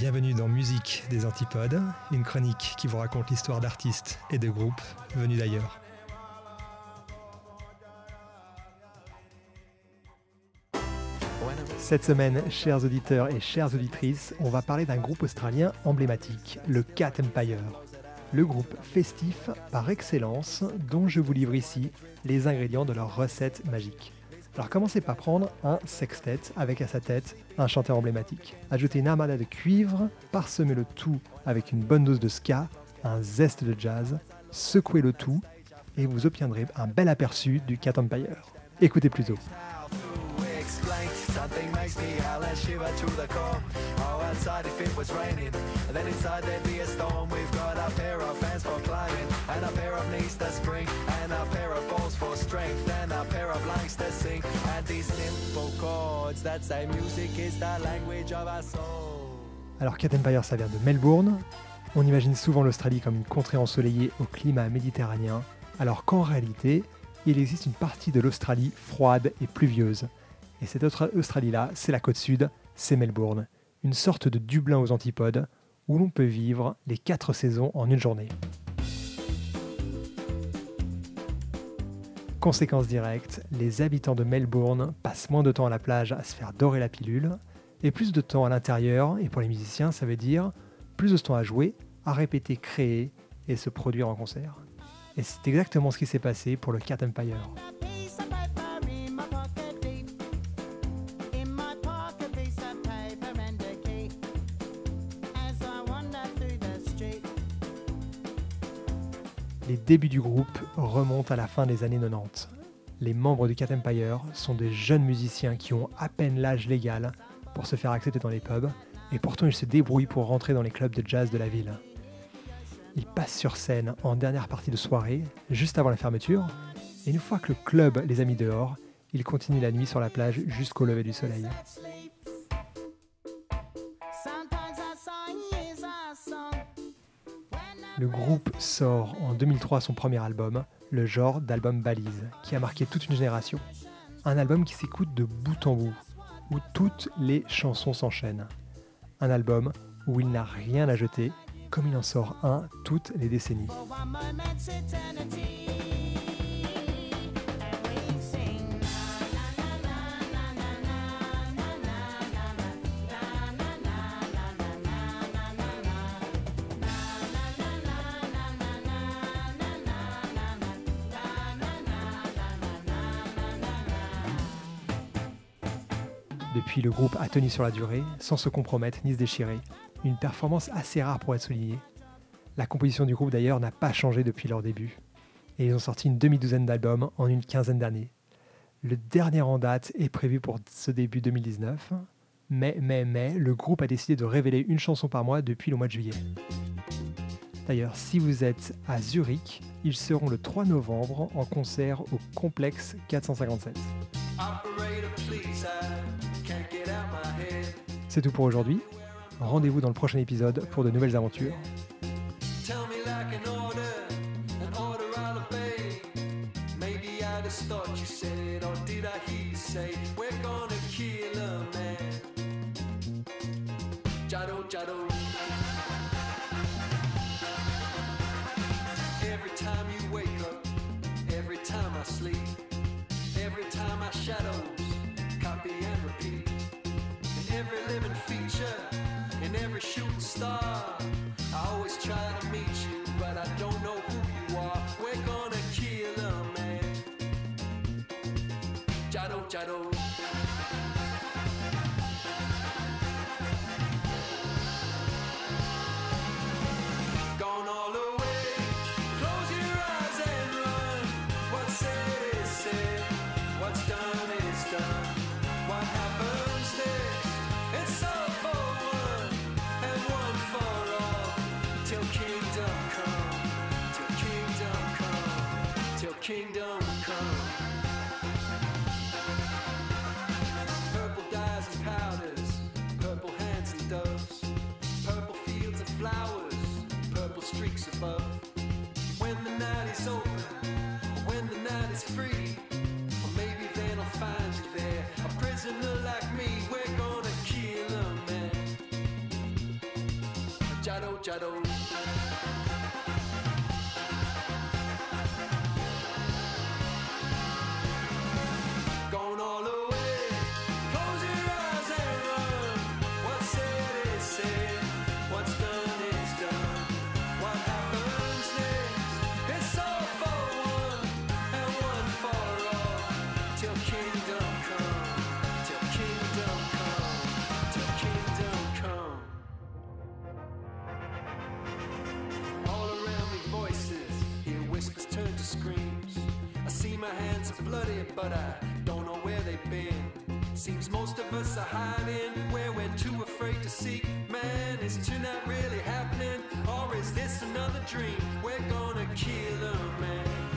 Bienvenue dans Musique des Antipodes, une chronique qui vous raconte l'histoire d'artistes et de groupes venus d'ailleurs. Cette semaine, chers auditeurs et chères auditrices, on va parler d'un groupe australien emblématique, le Cat Empire. Le groupe festif par excellence dont je vous livre ici les ingrédients de leur recette magique. Alors commencez par prendre un sextet avec à sa tête un chanteur emblématique. Ajoutez une armada de cuivre, parsemez le tout avec une bonne dose de ska, un zeste de jazz, secouez le tout et vous obtiendrez un bel aperçu du Cat Empire. Écoutez plutôt. Alors Cat Empire, de Melbourne. On imagine souvent l'Australie comme une contrée ensoleillée au climat méditerranéen, alors qu'en réalité, il existe une partie de l'Australie froide et pluvieuse. Et cette Australie-là, c'est la côte sud, c'est Melbourne, une sorte de Dublin aux antipodes, où l'on peut vivre les quatre saisons en une journée. Conséquence directe, les habitants de Melbourne passent moins de temps à la plage à se faire dorer la pilule, et plus de temps à l'intérieur, et pour les musiciens, ça veut dire plus de temps à jouer, à répéter, créer et se produire en concert. Et c'est exactement ce qui s'est passé pour le Cat Empire. Les débuts du groupe remontent à la fin des années 90. Les membres du Cat Empire sont des jeunes musiciens qui ont à peine l'âge légal pour se faire accepter dans les pubs, et pourtant ils se débrouillent pour rentrer dans les clubs de jazz de la ville. Ils passent sur scène en dernière partie de soirée, juste avant la fermeture, et une fois que le club les a mis dehors, ils continuent la nuit sur la plage jusqu'au lever du soleil. Le groupe sort en 2003 son premier album, le genre d'album balise, qui a marqué toute une génération. Un album qui s'écoute de bout en bout, où toutes les chansons s'enchaînent. Un album où il n'a rien à jeter, comme il en sort un toutes les décennies. Depuis, le groupe a tenu sur la durée, sans se compromettre ni se déchirer. Une performance assez rare pour être soulignée. La composition du groupe d'ailleurs n'a pas changé depuis leur début. Et ils ont sorti une demi-douzaine d'albums en une quinzaine d'années. Le dernier en date est prévu pour ce début 2019. Mais, mais, mais, le groupe a décidé de révéler une chanson par mois depuis le mois de juillet. D'ailleurs, si vous êtes à Zurich, ils seront le 3 novembre en concert au Complexe 457. C'est tout pour aujourd'hui. Rendez-vous dans le prochain épisode pour de nouvelles aventures. Every time you wake up, every time I sleep, every time I shadows, every living feature, in every shooting star, I always try to meet you, but I don't know who you are. We're gonna kill a man. Jado, Jado. kingdom come, till kingdom come, till kingdom come. Purple dyes and powders, purple hands and doves, purple fields and flowers, purple streaks above. When the night is over, when the night is free, or maybe then I'll find you there, a prisoner like me. We're gonna kill a man. Jado, Jado. bloody, but I don't know where they've been. Seems most of us are hiding where we're too afraid to seek. Man, is tonight really happening? Or is this another dream? We're gonna kill a man.